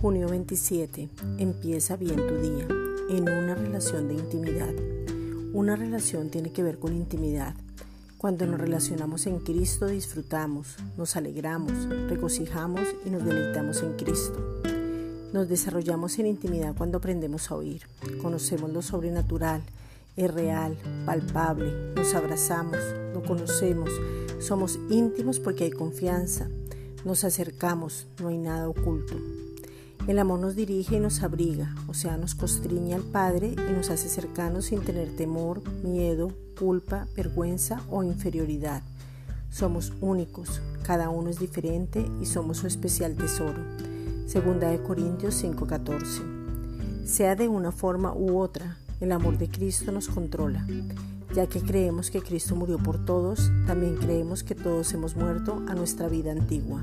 Junio 27. Empieza bien tu día en una relación de intimidad. Una relación tiene que ver con intimidad. Cuando nos relacionamos en Cristo disfrutamos, nos alegramos, regocijamos y nos deleitamos en Cristo. Nos desarrollamos en intimidad cuando aprendemos a oír, conocemos lo sobrenatural, es real, palpable, nos abrazamos, lo conocemos, somos íntimos porque hay confianza, nos acercamos, no hay nada oculto. El amor nos dirige y nos abriga, o sea, nos constriña al Padre y nos hace cercanos sin tener temor, miedo, culpa, vergüenza o inferioridad. Somos únicos, cada uno es diferente y somos su especial tesoro. Segunda de Corintios 5:14. Sea de una forma u otra, el amor de Cristo nos controla. Ya que creemos que Cristo murió por todos, también creemos que todos hemos muerto a nuestra vida antigua.